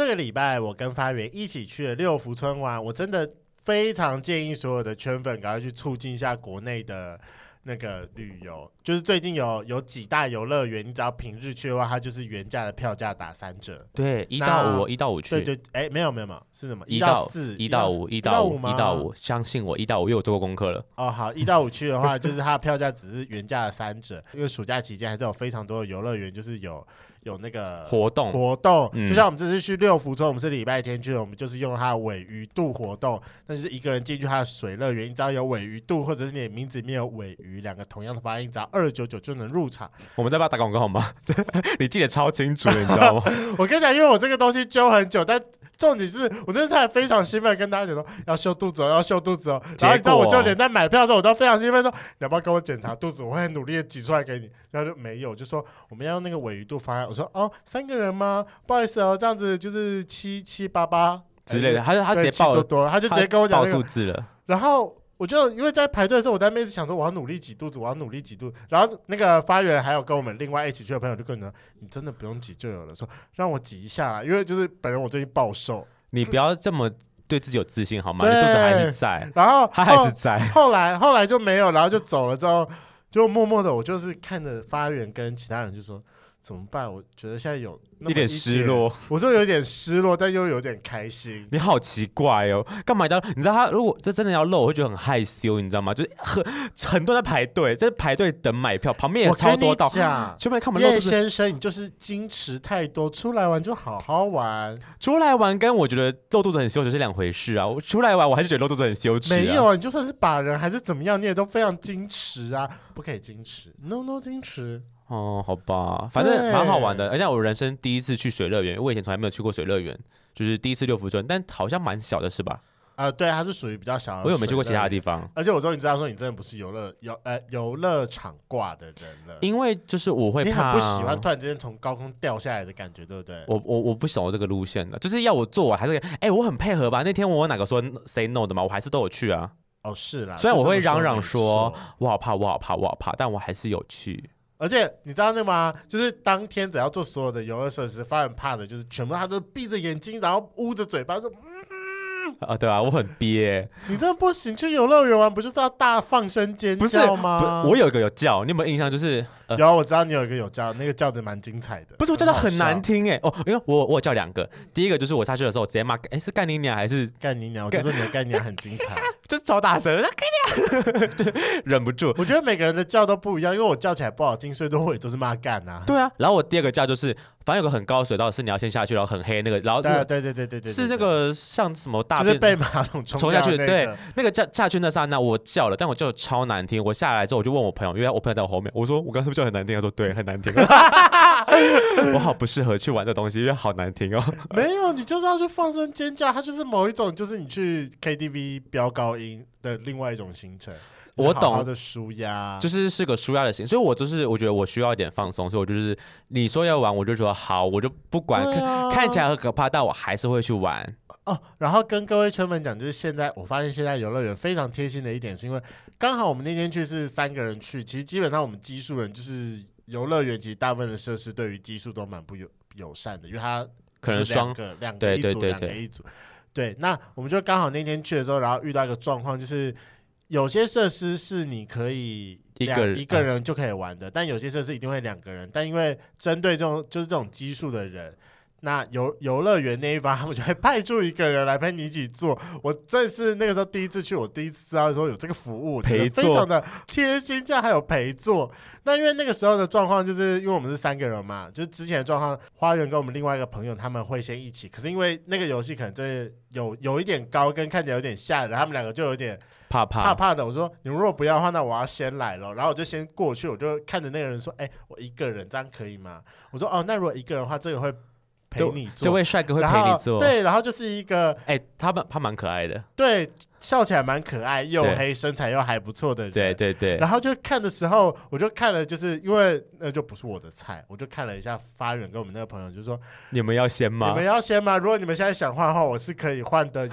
这个礼拜我跟发源一起去了六福村玩，我真的非常建议所有的圈粉赶快去促进一下国内的。那个旅游就是最近有有几大游乐园，你只要平日去的话，它就是原价的票价打三折。对，一到五，一到五去。对对，哎，没有没有没有，是什么？一到四，一到五，一到五，一到五。相信我，一到五，因为我做过功课了。哦，好，一到五去的话，就是它的票价只是原价的三折，因为暑假期间还是有非常多的游乐园，就是有。有那个活动，活动，就像我们这次去六福村，我们是礼拜天去的，我们就是用它的尾鱼渡活动，那就是一个人进去它的水乐园，你只要有尾鱼渡，或者是你的名字里面有尾鱼两个同样的发音，只要二九九就能入场。我们在帮他打广告好吗？你记得超清楚，你知道吗？我跟你讲，因为我这个东西揪很久，但。重点是我那时候非常兴奋，跟大家讲说要秀肚子哦，要秀肚子哦。然后你知道，我就连在买票的时候，我都非常兴奋说，你要不要给我检查肚子？我会很努力的挤出来给你。然后就没有，就说我们要用那个尾鱼肚方案。我说哦，三个人吗？不好意思哦，这样子就是七七八八之类的。他就他直接报多多，他就直接跟我讲数字了。然后。我就因为在排队的时候，我在那边想说，我要努力挤肚子，我要努力挤肚子。然后那个发源还有跟我们另外一起去的朋友就跟我说，你真的不用挤就有了，说让我挤一下啦，因为就是本人我最近暴瘦。你不要这么对自己有自信好吗？你肚子还是在，然后 他还是在。后来后来就没有，然后就走了之后，就默默的我就是看着发源跟其他人就说。怎么办？我觉得现在有一点，失落。我说有点失落，但又有点开心。你好奇怪哦，干嘛要？你知道他如果这真的要露，我会觉得很害羞，你知道吗？就是很很多人在排队，在排队等买票，旁边也超多道。全部看不到。叶先生，你就是矜持太多，出来玩就好好玩。出来玩跟我觉得露肚子很羞耻是两回事啊！我出来玩，我还是觉得露肚子很羞耻啊。没有，你就算是把人还是怎么样，你也都非常矜持啊！不可以矜持，no no 矜持。哦，好吧，反正蛮好玩的，而且我人生第一次去水乐园，我以前从来没有去过水乐园，就是第一次六福村，但好像蛮小的，是吧？呃，对，它是属于比较小的。我有没去过其他的地方？而且我终于知道说你真的不是游乐游呃游乐场挂的人了，因为就是我会怕，你很不喜欢突然之间从高空掉下来的感觉，对不对？我我我不喜欢这个路线的，就是要我做我还是哎、欸，我很配合吧？那天我有哪个说 say no 的嘛？我还是都有去啊。哦，是啦，虽然我会嚷嚷说我好怕，我好怕，我好怕，但我还是有去。而且你知道那吗？就是当天只要做所有的游乐设施，发现怕的就是全部他都闭着眼睛，然后捂着嘴巴说。啊，对啊，我很憋。你这不行，去游乐园玩不就是要大放声尖叫吗？我有一个有叫，你有没有印象？就是、呃、有，我知道你有一个有叫，那个叫的蛮精彩的。不是我叫的很难听哎、欸、哦，因为我我有叫两个，第一个就是我下去的时候我直接骂，哎、欸、是干你娘还是干你娘？我就说你的干你娘很精彩，就是超大声，干你娘，就忍不住。我觉得每个人的叫都不一样，因为我叫起来不好听，所以都会都是骂干啊。对啊，然后我第二个叫就是。反正有个很高的水道，是你要先下去，然后很黑那个，然后、这个、对对对对对，是那个像什么大是被马桶冲下去，对，那个下下去那刹那我叫了，但我叫的超难听。我下来之后我就问我朋友，因为我朋友在我后面，我说我刚是不是叫很难听？他说对，很难听。我好不适合去玩这东西，因为好难听哦。没有，你就是要去放声尖叫，它就是某一种，就是你去 KTV 飙高音的另外一种行程。我懂，的舒压就是是个舒压的型，所以我就是我觉得我需要一点放松，所以我就是你说要玩，我就说好，我就不管，啊、看看起来很可怕，但我还是会去玩哦。然后跟各位圈粉讲，就是现在我发现现在游乐园非常贴心的一点，是因为刚好我们那天去是三个人去，其实基本上我们基数人就是游乐园，其实大部分的设施对于基数都蛮不友友善的，因为它可能双个两个一组，两个一组。对，那我们就刚好那天去的时候，然后遇到一个状况就是。有些设施是你可以一个一个人就可以玩的，但有些设施一定会两个人。但因为针对这种就是这种基数的人，那游游乐园那一方他们就会派出一个人来陪你一起坐。我这是那个时候第一次去，我第一次知道说有这个服务，陪坐，非常的贴心，这样还有陪坐。那因为那个时候的状况，就是因为我们是三个人嘛，就是之前的状况，花园跟我们另外一个朋友他们会先一起，可是因为那个游戏可能真的有有一点高，跟看起来有点吓人，他们两个就有点。怕怕怕怕的，我说你们如果不要的话，那我要先来了。然后我就先过去，我就看着那个人说：“哎、欸，我一个人这样可以吗？”我说：“哦，那如果一个人的话，这个会陪你做，这位帅哥会陪你做。”对，然后就是一个，哎、欸，他蛮他蛮可爱的。对，笑起来蛮可爱，又黑，身材又还不错的人。对对对。然后就看的时候，我就看了，就是因为那就不是我的菜，我就看了一下发源跟我们那个朋友，就说你们要先吗？你们要先吗？如果你们现在想换的话，我是可以换的。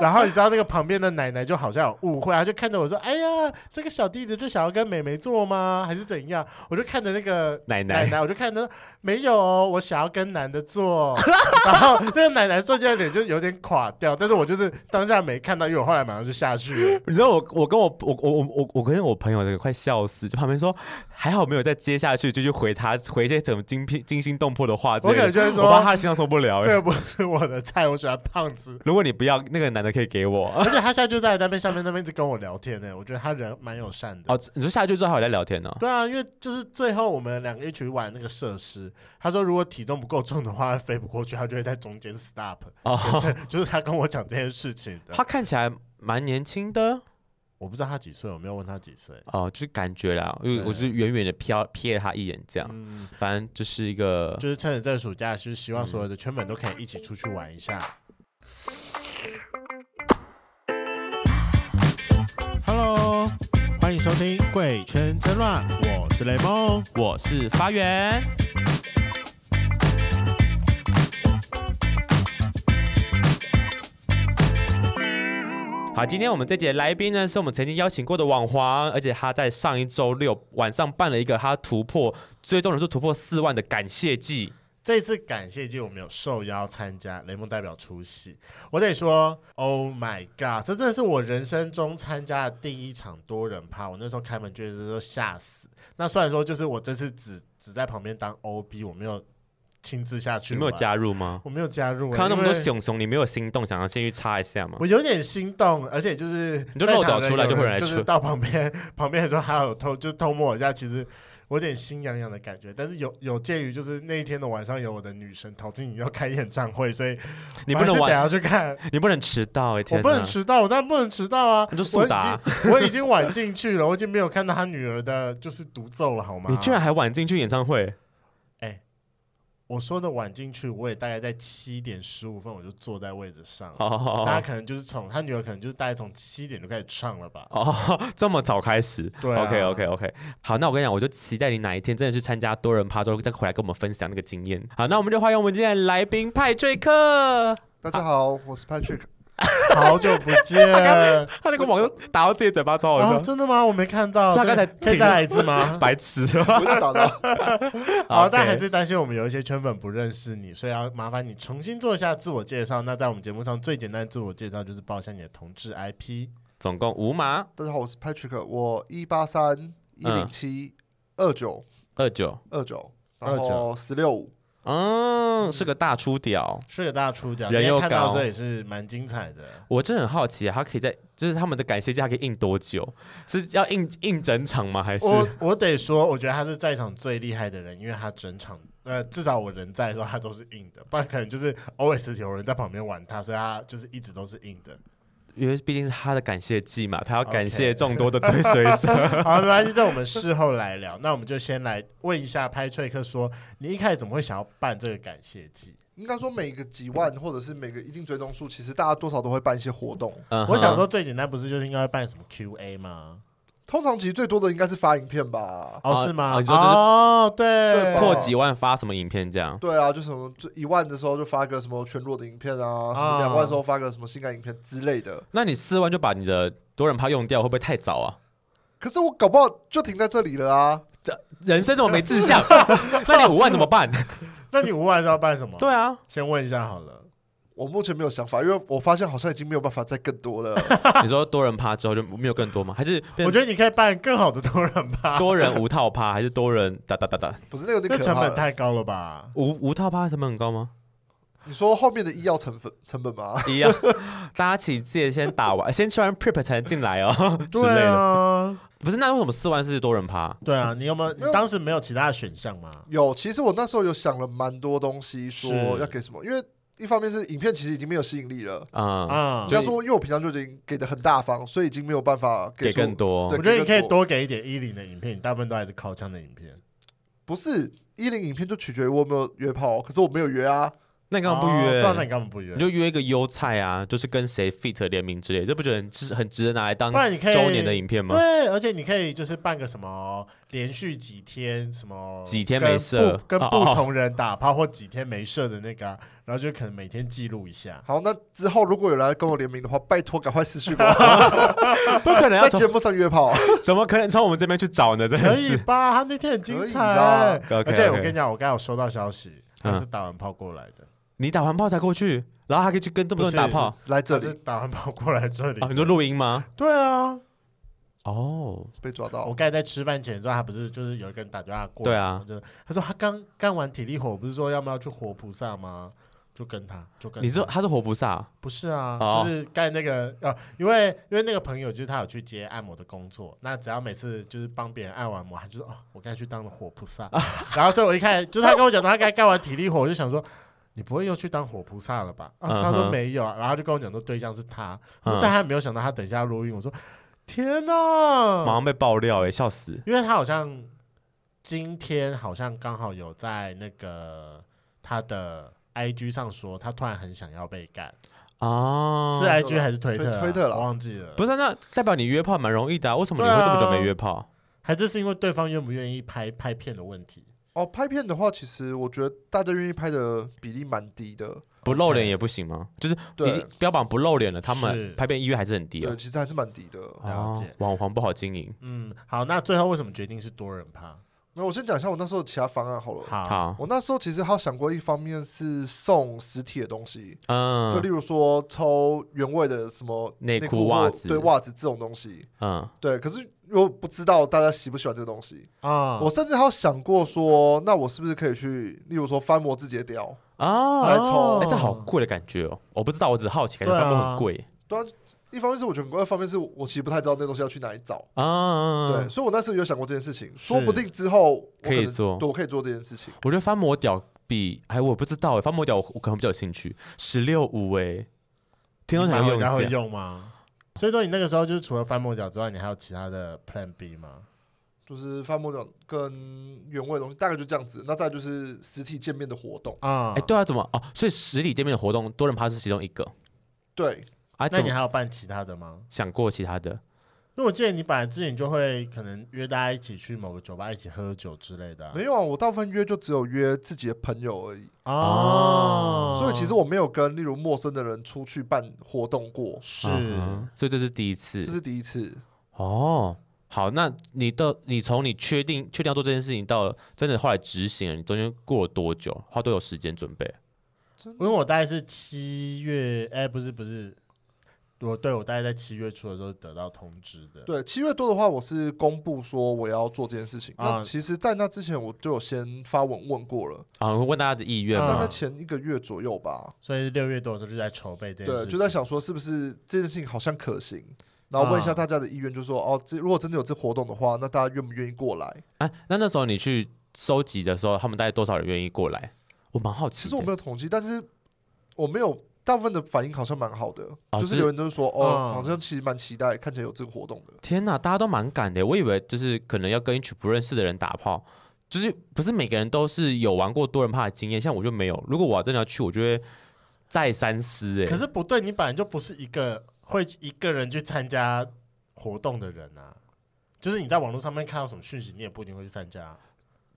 然后你知道那个旁边的奶奶就好像有误会，她就看着我说：“哎呀，这个小弟弟就想要跟妹妹做吗？还是怎样？”我就看着那个奶奶，奶奶我就看着没有，我想要跟男的做。然后那个奶奶瞬间脸就有点垮掉，但是我就是当下没看到，因为我后来马上就下去了。你知道我我跟我我我我我我跟我朋友那个快笑死，就旁边说还好没有再接下去，就去回他回一些什么惊惊惊心动魄的话。我感觉说，我怕他的心脏受不了。这个不是我的菜，我喜欢胖子。如果你不要那个男的，可以给我。而且他现在就在那边下面那边一直跟我聊天呢，我觉得他人蛮友善的。哦，你说下去之后还有在聊天呢？对啊，因为就是最后我们两个一起玩那个设施，他说如果体重不够重的话飞不过去，他就会在中间 stop。哦，就是就是他跟我讲这件事情的。他看起来蛮年轻的。我不知道他几岁，我没有问他几岁。哦，就是感觉啦，因为我就远远的瞟瞥了他一眼，这样。嗯，反正就是一个，就是趁着这个暑假，就是希望所有的圈粉都可以一起出去玩一下。Hello，欢迎收听《贵圈真乱》，我是雷梦，我是发源。好，今天我们这节来宾呢，是我们曾经邀请过的网黄，而且他在上一周六晚上办了一个他突破追踪人数突破四万的感谢祭。这次感谢祭我们有受邀参加，雷梦代表出席。我得说，Oh my God，这真的是我人生中参加的第一场多人趴。我那时候开门觉得都吓死。那虽然说就是我这次只只在旁边当 OB，我没有。亲自下去，你没有加入吗？我没有加入，看到那么多熊熊，你没有心动，想要进去插一下吗？我有点心动，而且就是你就漏掉出来，就会来就是到旁边旁边的时候还有偷，就偷摸一下。其实我有点心痒痒的感觉，但是有有鉴于就是那一天的晚上有我的女神陶晶莹要开演唱会，所以你不能晚要去看，你不能迟到，欸，我不能迟到，我当然不能迟到啊！你就速达，我已经晚进去了，我已经没有看到他女儿的就是独奏了，好吗？你居然还晚进去演唱会？我说的晚进去，我也大概在七点十五分我就坐在位置上。大家可能就是从他女儿可能就是大概从七点就开始唱了吧。哦，这么早开始？对啊。OK OK OK。好，那我跟你讲，我就期待你哪一天真的去参加多人趴之后再回来跟我们分享那个经验。好，那我们就欢迎我们今天的来宾派翠克。大家好，我是派翠克。好久不见！他刚他那个网友打到自己嘴巴，超好笑。真的吗？我没看到。他刚才可以再来一次吗？白痴！好，但还是担心我们有一些圈粉不认识你，所以要麻烦你重新做一下自我介绍。那在我们节目上最简单的自我介绍就是报一下你的同志 IP。总共五码。大家好，我是 Patrick，我一八三一零七二九二九二九，然后十六五。嗯，是个大出屌，是个大出屌，人又高，这也是蛮精彩的。我真的很好奇啊，他可以在就是他们的感谢祭，他可以印多久？是要印印整场吗？还是我我得说，我觉得他是在场最厉害的人，因为他整场呃，至少我人在的时候，他都是硬的，不然可能就是 always 有人在旁边玩他，所以他就是一直都是硬的。因为毕竟是他的感谢祭嘛，他要感谢众多的追随者。Okay. 好，没关系，这我们事后来聊。那我们就先来问一下派翠克说，说你一开始怎么会想要办这个感谢祭？应该说每个几万或者是每个一定追踪数，其实大家多少都会办一些活动。Uh huh. 我想说最简单不是就是应该办什么 QA 吗？通常其实最多的应该是发影片吧？哦，是吗？哦，对，对破几万发什么影片这样？对啊，就什么就一万的时候就发个什么全裸的影片啊，什么两万的时候发个什么性感影片之类的。那你四万就把你的多人趴用掉，会不会太早啊？可是我搞不好就停在这里了啊！这人生怎么没志向？那你五万怎么办？那你五万是要办什么？对啊，先问一下好了。我目前没有想法，因为我发现好像已经没有办法再更多了。你说多人趴之后就没有更多吗？还是我觉得你可以办更好的多人趴，多人无套趴，还是多人哒哒哒哒？不是那个，那成本太高了吧？无无套趴成本很高吗？你说后面的医药成本成本吗？医药，大家请自己先打完，先吃完 prep 才能进来哦。对啊，不是那为什么四万是多人趴？对啊，你有没有？你当时没有其他的选项吗？有，其实我那时候有想了蛮多东西，说要给什么，因为。一方面是影片其实已经没有吸引力了啊啊！只要说，因为我平常就已经给的很大方，所以已经没有办法给，给更多。我觉得你可以多给一点一零的影片，大部分都还是靠枪的影片。不是一零影片就取决于我有没有约炮，可是我没有约啊。那你干嘛不约？那你干嘛不约？你就约一个优菜啊，就是跟谁 fit 联名之类，这不觉得很值很值得拿来当周年的影片吗？对，而且你可以就是办个什么连续几天什么几天没射，跟不同人打炮或几天没射的那个，然后就可能每天记录一下。好，那之后如果有人来跟我联名的话，拜托赶快私讯我。不可能在节目上约炮，怎么可能从我们这边去找呢？真的可以吧？他那天很精彩，而且我跟你讲，我刚有收到消息，他是打完炮过来的。你打完炮才过去，然后还可以去跟这么多人打炮，来这里打完炮过来这里。啊，你说录音吗？对啊。哦，被抓到。我刚才在吃饭前之后，他不是就是有一个人打电话过来，对啊，就他说他刚干完体力活，不是说要不要去活菩萨吗？就跟他，就跟他。你说他是活菩萨？不是啊，就是干那个呃，因为因为那个朋友就是他有去接按摩的工作，那只要每次就是帮别人按完摩，他就说哦，我刚才去当了活菩萨。然后所以我一开始就是他跟我讲他刚干完体力活，我就想说。你不会又去当火菩萨了吧？啊，他说没有啊，然后就跟我讲说对象是他，但他还没有想到他等一下录音。我说天哪，马上被爆料哎，笑死！因为他好像今天好像刚好有在那个他的 IG 上说，他突然很想要被干哦，是 IG 还是推特？推特了，我忘记了。不是，那代表你约炮蛮容易的，为什么你会这么久没约炮？还是是因为对方愿不愿意拍拍片的问题？哦，拍片的话，其实我觉得大家愿意拍的比例蛮低的。不露脸也不行吗？就是已经标榜不露脸了，他们拍片意愿还是很低啊。对，其实还是蛮低的。了解，网黄不好经营。嗯，好，那最后为什么决定是多人趴？那我先讲一下我那时候其他方案好了。好，我那时候其实还有想过，一方面是送实体的东西，嗯，就例如说抽原味的什么内裤、袜子，对，袜子这种东西，嗯，对，可是。又不知道大家喜不喜欢这个东西啊！我甚至还有想过说，那我是不是可以去，例如说翻模自己的雕啊来抽？哎，这好贵的感觉哦！我不知道，我只是好奇，感觉翻模很贵。对啊，一方面是我觉得很贵，二方面是我其实不太知道那东西要去哪里找啊。对，所以我那时候有想过这件事情，说不定之后可以做，对，我可以做这件事情。我觉得翻模屌比哎，我不知道哎，翻模屌我可能比较有兴趣。十六五哎，听说想用，会用吗？所以说，你那个时候就是除了翻模屌之外，你还有其他的 Plan B 吗？就是翻模屌跟原味的东西，大概就这样子。那再就是实体见面的活动啊。哎，对啊，怎么哦？所以实体见面的活动，多人趴是其中一个。对啊，那你还有办其他的吗？想过其他的。因为我记得你本来之前就会可能约大家一起去某个酒吧一起喝酒之类的、啊，没有啊，我大部分约就只有约自己的朋友而已哦，所以其实我没有跟例如陌生的人出去办活动过，是，所以这是第一次，这是第一次哦。好，那你到你从你确定确定要做这件事情到真的后来执行了，你中间过了多久？花多久时间准备？因为我大概是七月，哎，不是不是。我对我大概在七月初的时候得到通知的。对，七月多的话，我是公布说我要做这件事情。啊、那其实，在那之前，我就有先发文问过了。啊，问大家的意愿嘛。大概前一个月左右吧。所以六月多的时候就在筹备这件事情。对，就在想说是不是这件事情好像可行，然后问一下大家的意愿，就说、啊、哦，这如果真的有这活动的话，那大家愿不愿意过来？哎、啊，那那时候你去收集的时候，他们大概多少人愿意过来？我蛮好奇。其实我没有统计，但是我没有。大部分的反应好像蛮好的，哦、就是有人都是说，哦，哦好像其实蛮期待，看起来有这个活动的。天哪，大家都蛮赶的，我以为就是可能要跟一群不认识的人打炮，就是不是每个人都是有玩过多人怕的经验，像我就没有。如果我真的要去，我就会再三思。哎，可是不对，你本来就不是一个会一个人去参加活动的人啊，就是你在网络上面看到什么讯息，你也不一定会去参加。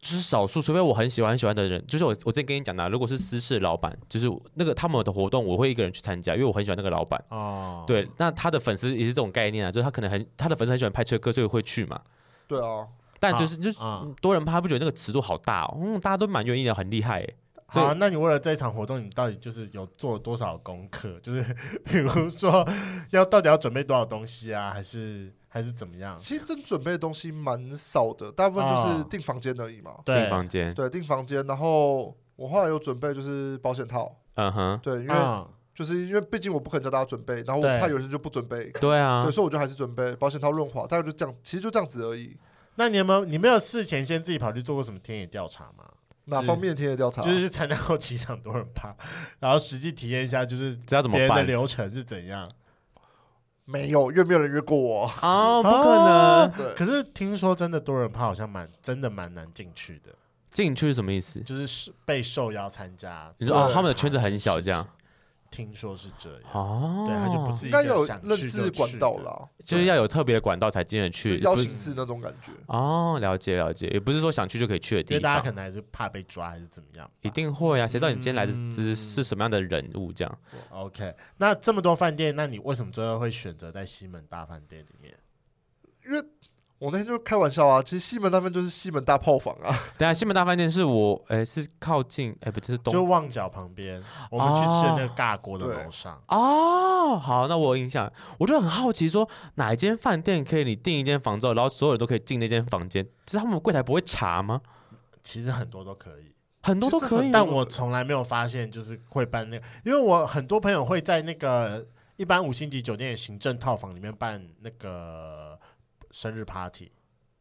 就是少数，除非我很喜欢很喜欢的人，就是我我之前跟你讲的，如果是私事老板，就是那个他们的活动，我会一个人去参加，因为我很喜欢那个老板。哦，对，那他的粉丝也是这种概念啊，就是他可能很他的粉丝很喜欢拍车哥，所以会去嘛。对啊，但就是就是多人趴，不觉得那个尺度好大哦？嗯，大家都蛮愿意的，很厉害哎。好啊，那你为了这一场活动，你到底就是有做了多少功课？就是 比如说要到底要准备多少东西啊，还是？还是怎么样？其实真准备的东西蛮少的，大部分就是订房间而已嘛。订房间，对，订房间。然后我后来有准备就是保险套。嗯哼，对，因为就是因为毕竟我不可能叫大家准备，然后我怕有人就不准备。对啊，对，所以我就还是准备保险套、润滑，大概就这样。其实就这样子而已。那你有没有？你没有事前先自己跑去做过什么田野调查吗？哪方面的田野调查？就是参加过几场多人趴，然后实际体验一下，就是知道怎么办的流程是怎样。没有，越没有人约过我啊，不可能。可是听说真的多人趴好像蛮真的蛮难进去的，进去是什么意思？就是被受邀参加。你说哦，他们的圈子很小，这样。听说是这样哦，对，他就不是应该有认识管道了，就是要有特别的管道才进得去，邀请制那种感觉。哦，了解了解，也不是说想去就可以去的地方。因为大家可能还是怕被抓还是怎么样？一定会啊，谁知道你今天来的是是什么样的人物？这样。OK，那这么多饭店，那你为什么最后会选择在西门大饭店里面？因为。我那天就开玩笑啊，其实西门大饭店就是西门大炮房啊。等下，西门大饭店是我哎、欸，是靠近哎、欸，不是东，就旺角旁边，我们去吃那个尬锅的楼上。哦，好，那我有印象，我就很好奇，说哪一间饭店可以你订一间房之后，然后所有人都可以进那间房间，其实他们柜台不会查吗？其实很多都可以，很多都可以，但我从来没有发现就是会办那个，因为我很多朋友会在那个一般五星级酒店的行政套房里面办那个生日 party。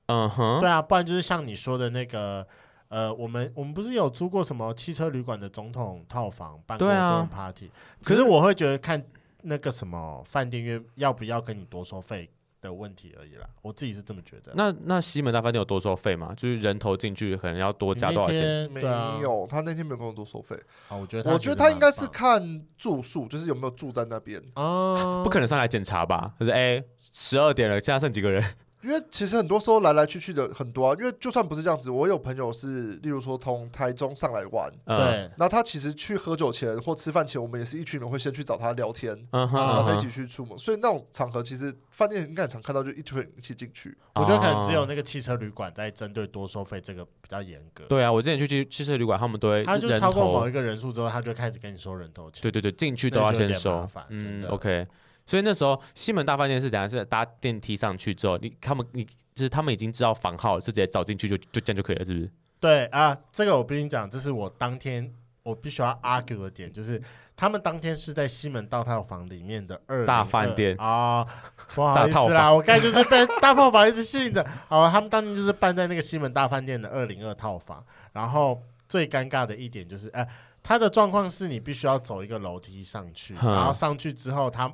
嗯哼，对啊，不然就是像你说的那个，呃，我们我们不是有租过什么汽车旅馆的总统套房办过 party？可是我会觉得看那个什么饭店约要不要跟你多收费的问题而已啦，我自己是这么觉得。那那西门大饭店有多收费吗？就是人头进去可能要多加多少钱？没有，他那天没有跟我多收费。啊，我觉得我觉得他应该是看住宿，就是有没有住在那边啊，不可能上来检查吧？就是哎，十二点了，现在剩几个人？因为其实很多时候来来去去的很多啊，因为就算不是这样子，我有朋友是，例如说从台中上来玩，对，那他其实去喝酒前或吃饭前，我们也是一群人会先去找他聊天，嗯，然后再一起去出门，所以那种场合其实饭店应该很常看到，就一群人一起进去。我觉得可能只有那个汽车旅馆在针对多收费这个比较严格。对啊，我之前去汽汽车旅馆，他们都会，他就超过某一个人数之后，他就开始跟你收人头钱。对对对，进去都要先收，嗯，OK。所以那时候西门大饭店是怎样？是搭电梯上去之后，你他们你就是他们已经知道房号，是直接走进去就就这样就可以了，是不是？对啊，这个我必须讲，这是我当天我必须要 argue 的点，就是他们当天是在西门大套房里面的二大饭店啊，不好意思啦，我刚才就是被大炮房一直吸引着。好，他们当天就是办在那个西门大饭店的二零二套房，然后最尴尬的一点就是，哎、呃，他的状况是你必须要走一个楼梯上去，然后上去之后他。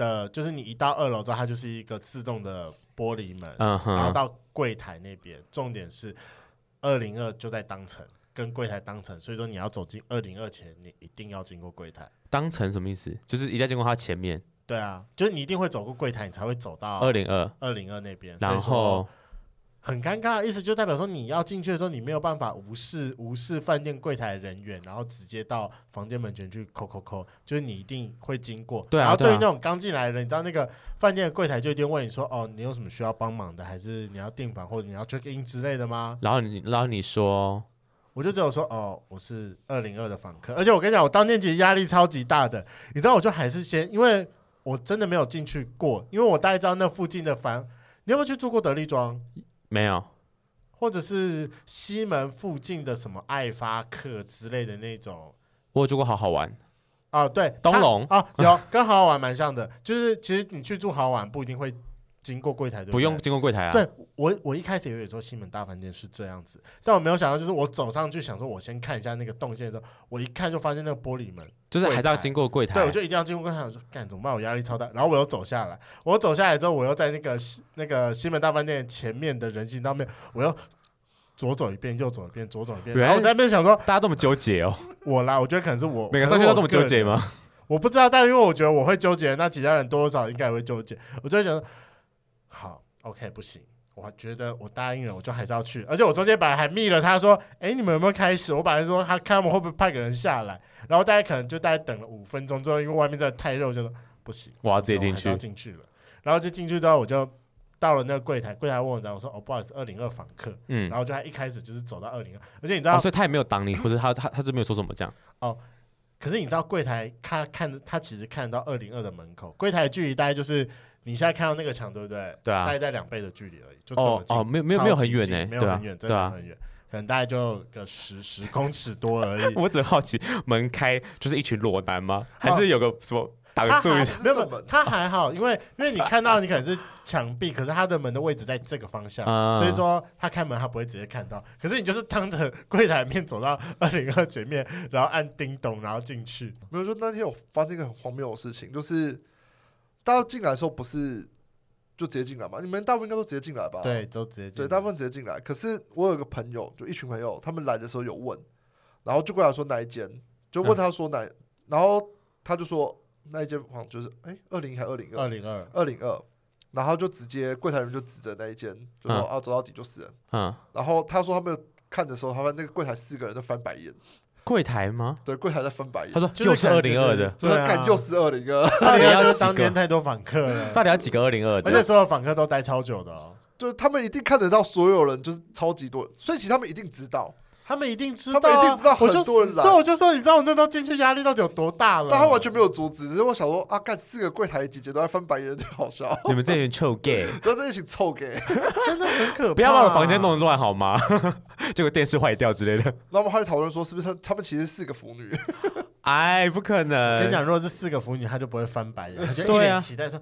的，就是你一到二楼之后，它就是一个自动的玻璃门，uh huh. 然后到柜台那边。重点是二零二就在当层，跟柜台当层，所以说你要走进二零二前，你一定要经过柜台。当层什么意思？就是一定要经过它前面。对啊，就是你一定会走过柜台，你才会走到二零二二零二那边。然后。很尴尬的意思就代表说，你要进去的时候，你没有办法无视无视饭店柜台人员，然后直接到房间门前去扣扣扣，就是你一定会经过。对啊。然后对于那种刚进来的人，你知道那个饭店的柜台就一定问你说：“哦，你有什么需要帮忙的？还是你要订房或者你要 check in 之类的吗？”然后你，然后你说，我就只有说：“哦，我是二零二的访客。”而且我跟你讲，我当天其实压力超级大的，你知道，我就还是先，因为我真的没有进去过，因为我大概知道那附近的房，你有没有去住过德利庄？没有。或者是西门附近的什么爱发客之类的那种，我有住过好好玩。啊，对，东龙。啊，有跟好好玩蛮像的，就是其实你去住好好玩不一定会经过柜台，的不用经过柜台啊。对我，我一开始以为说西门大饭店是这样子，但我没有想到，就是我走上去想说，我先看一下那个动线的时候，我一看就发现那个玻璃门，就是还是要经过柜台。对，我就一定要经过柜台。我说干怎么办？我压力超大。然后我又走下来，我走下来之后，我又在那个那个西门大饭店前面的人行道面，我又。左走一遍，右走一遍，左走一遍。然后我在那边想说，大家这么纠结哦。我啦，我觉得可能是我每个上去都这么纠结吗？我不知道，但因为我觉得我会纠结，那其他人多多少少应该也会纠结。我就想说，好，OK，不行。我觉得我答应了，我就还是要去。而且我中间本来还密了他说，哎、欸，你们有没有开始？我本来说他看我们会不会派个人下来。然后大家可能就大概等了五分钟之后，因为外面真的太热，就说不行，我要直接进去。进去了，然后就进去之后我就。到了那个柜台，柜台问我，我说：“哦，不好意思，二零二房客。”嗯，然后就他一开始就是走到二零二，而且你知道，哦、所以他也没有挡你，或者他他他就没有说什么这样。哦，可是你知道柜台他看着他其实看得到二零二的门口，柜台距离大概就是你现在看到那个墙，对不对？对啊，大概在两倍的距离而已，就这么近。哦，没有没有没有很远呢，没有很远，真的很远，可能大概就个十十公尺多而已。我只好奇，门开就是一群裸男吗？还是有个什么？他还没有，他还好，因为因为你看到你可能是墙壁，可是他的门的位置在这个方向，所以说他开门他不会直接看到。可是你就是当着柜台面走到 二零二前面，然后按叮咚，然后进去。没有说那天我发生一个很荒谬的事情，就是大家进来的时候不是就直接进来嘛。你们大部分应该都直接进来吧？对，都直接进来。对，大部分直接进来。可是我有个朋友，就一群朋友，他们来的时候有问，然后就过来说哪一间，就问他说哪，嗯、然后他就说那一间房就是哎，二零一还二零二？二零二，二零二。然后就直接柜台人就指着那一间，就说、嗯、啊，走到底就是人。嗯。然后他说他们看的时候，他们那个柜台四个人都翻白眼。柜台吗？对，柜台在翻白眼。他说又是二零二的，对，看又是二零二。到底要当天太多访客了？到底要几个二零二的？而且所有访客都待超久的哦。就是他们一定看得到所有人，就是超级多，所以其实他们一定知道。他们一定知道，他们一定知道很多人来，所以我就说，你知道我那时候进去压力到底有多大了？但他完全没有阻止，只是我想说啊，干四个柜台姐姐都在翻白眼，好笑。你们这群臭 gay，都在一起臭 gay，真的很可怕。不要把我房间弄得乱好吗？结 果电视坏掉之类的。那我们还在讨论说，是不是他他们其实是四个腐女？哎，不可能！跟你讲，如果这四个腐女，她就不会翻白眼，他就一脸期待说，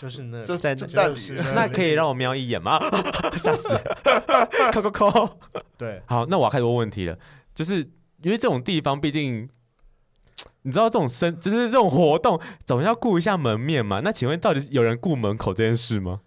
就是那，就在就是那可以让我瞄一眼吗？吓死！扣扣扣。对，好，那我要开始问问题了。就是因为这种地方，毕竟你知道这种生，就是这种活动，总要顾一下门面嘛。那请问，到底有人顾门口这件事吗？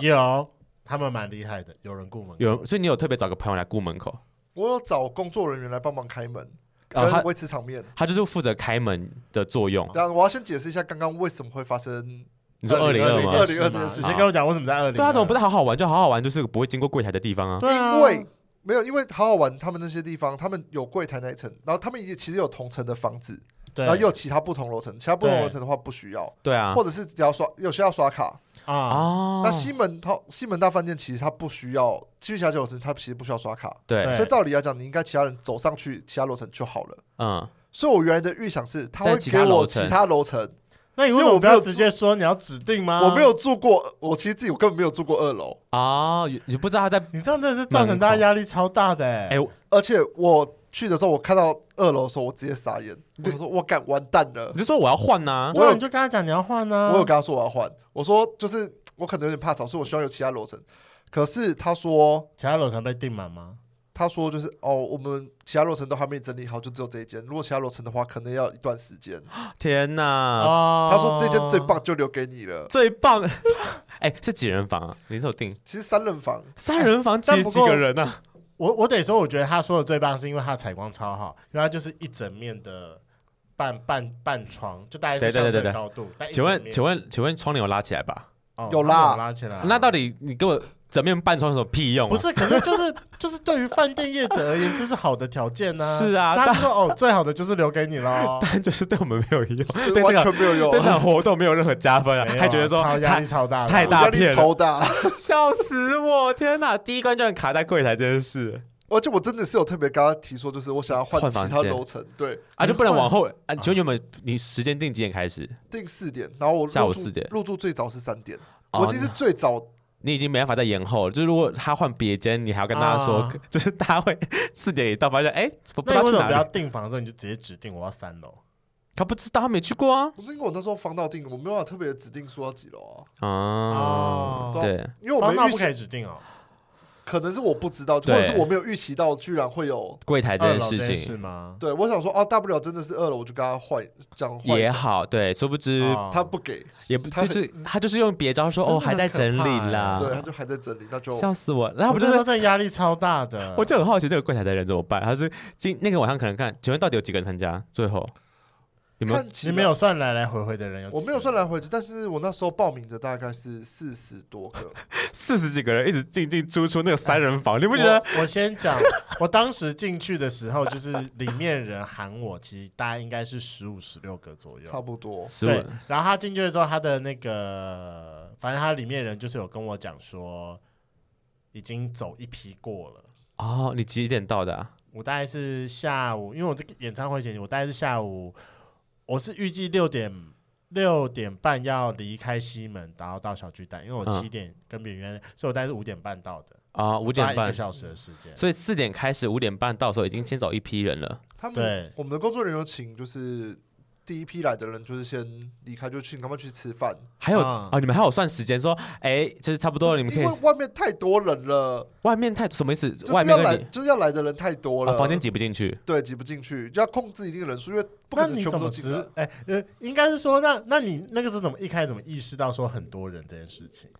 有，他们蛮厉害的，有人顾门口，有，所以你有特别找个朋友来顾门口？我有找工作人员来帮忙开门，啊，他维持场面，他就是负责开门的作用。然后我要先解释一下，刚刚为什么会发生？你说二零二吗？二零二这件事，先跟我讲为什么在二零？对啊，怎么不是好好玩就好好玩，就是不会经过柜台的地方啊？因为。没有，因为好好玩，他们那些地方，他们有柜台那一层，然后他们也其实有同层的房子，对，然后又有其他不同楼层，其他不同楼层的话不需要，对啊，或者是只要刷，有需要刷卡啊。那西门它西门大饭店其实它不需要，其实其他楼层它其实不需要刷卡，对，所以照理来讲，你应该其他人走上去其他楼层就好了，嗯，所以我原来的预想是他会给我其他楼层。那你为什么不要直接说你要指定吗？我没有住过，我其实自己我根本没有住过二楼啊！你不知道他在，你这样真的是造成大家压力超大的哎！而且我去的时候，我看到二楼的时候，我直接傻眼，我说我干完蛋了！你就说我要换呐，我有你就跟他讲你要换呐，我有跟他说我要换，我说就是我可能有点怕吵，所以我希望有其他楼层。可是他说其他楼层被订满吗？他说就是哦，我们其他楼层都还没整理好，就只有这一间。如果其他楼层的话，可能要一段时间。天哪！哦、他说这间最棒，就留给你了。最棒！哎、欸，是几人房啊？你手订？其实三人房。三人房几几个人呢、啊？我我得说，我觉得他说的最棒，是因为他采光超好，因为他就是一整面的半半半床，就大概是相对高度。请问请问请问窗帘有拉起来吧？哦、有拉，有拉起来。那到底你给我？整面半窗有什么屁用、啊？不是，可是就是就是对于饭店业者而言，这是好的条件呢、啊。是啊，他说哦，最好的就是留给你喽。但就是对我们没有用，对完全没有用，对这场活动没有任何加分啊，啊还觉得说超压力超大，太大片，超大，笑死我！天哪，第一关就能卡在柜台这件事。而且我真的是有特别跟他提说，就是我想要换其他楼层，对啊，就不能往后啊？请问有没有你时间定几点开始？定四点，然后我下午四点入住最早是三点，我其实最早。你已经没办法再延后了，就是如果他换别间，你还要跟大家说，啊、就是他会四点一到发现，哎、欸，不知道去哪里。不要订房的时候你就直接指定我要三楼？他不知道，他没去过啊。不是因为我那时候房到订，我没有办法特别指定说要几楼啊。啊，对，因为我们那不可以指定哦。可能是我不知道，或者是我没有预期到，居然会有柜台这件事情，是吗？对，我想说，哦，大不了真的是饿了，我就跟他换，这样也好。对，殊不知他不给，也不就是他就是用别招说，哦，还在整理啦。对，他就还在整理，那就笑死我。然后我就说那压力超大的，我就很好奇那个柜台的人怎么办？他是今那个晚上可能看，请问到底有几个人参加？最后。你们你没有算来来回回的人，我没有算来回，但是我那时候报名的大概是四十多个，四十几个人一直进进出出那个三人房，你不觉得？我先讲，我当时进去的时候，就是里面人喊我，其实大概应该是十五十六个左右，差不多。对，然后他进去的时候，他的那个，反正他里面人就是有跟我讲说，已经走一批过了。哦，你几点到的啊？我大概是下午，因为我这个演唱会前，我大概是下午。我是预计六点六点半要离开西门，然后到小巨蛋，因为我七点跟别人约，嗯、所以我大概是五点半到的啊，五点半一个小时的时间，所以四点开始，五点半到时候已经先走一批人了。他们对我们的工作人员有请就是。第一批来的人就是先离开，就去你赶快去吃饭。还有啊，你们还有算时间说，哎，就是差不多了，你们可以。因为外面太多人了，外面太什么意思？外面来就是要来的人太多了，房间挤不进去。对，挤不进去，就要控制一定的人数，因为不可能全部都挤了。哎，呃，应该是说，那那你那个是怎么一开始怎么意识到说很多人这件事情？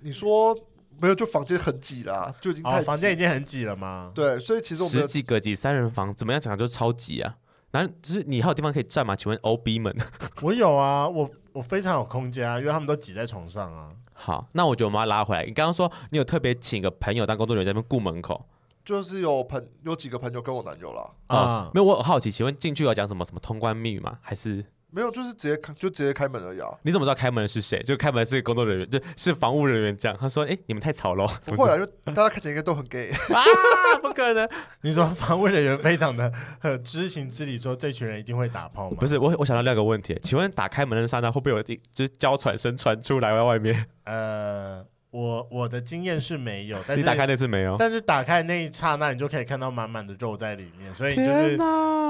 你说没有，就房间很挤啦，就已经太、哦、房间已经很挤了吗？对，所以其实我们十几个挤三人房，怎么样讲就超挤啊。然后就是你还有地方可以站吗？请问 OB 们，我有啊，我我非常有空间啊，因为他们都挤在床上啊。好，那我觉得我们要拉回来。你刚刚说你有特别请个朋友当工作人员在那边顾门口，就是有朋有几个朋友跟我男友了。啊、哦，没有，我好奇，请问进去要讲什么什么通关密语吗？还是？没有，就是直接开，就直接开门而已啊！你怎么知道开门的是谁？就开门是工作人员，就是房务人员这样。他说：“哎，你们太吵了。”不会啊，就大家看起来应该都很 gay 啊！不可能！你说房务人员非常的很知情知理，说这群人一定会打炮吗？不是，我我想到另一个问题，请问打开门的刹那会不会有就是娇喘声传出来在外面？呃。我我的经验是没有，但是你打开那次没有，但是打开那一刹那，你就可以看到满满的肉在里面，所以你就是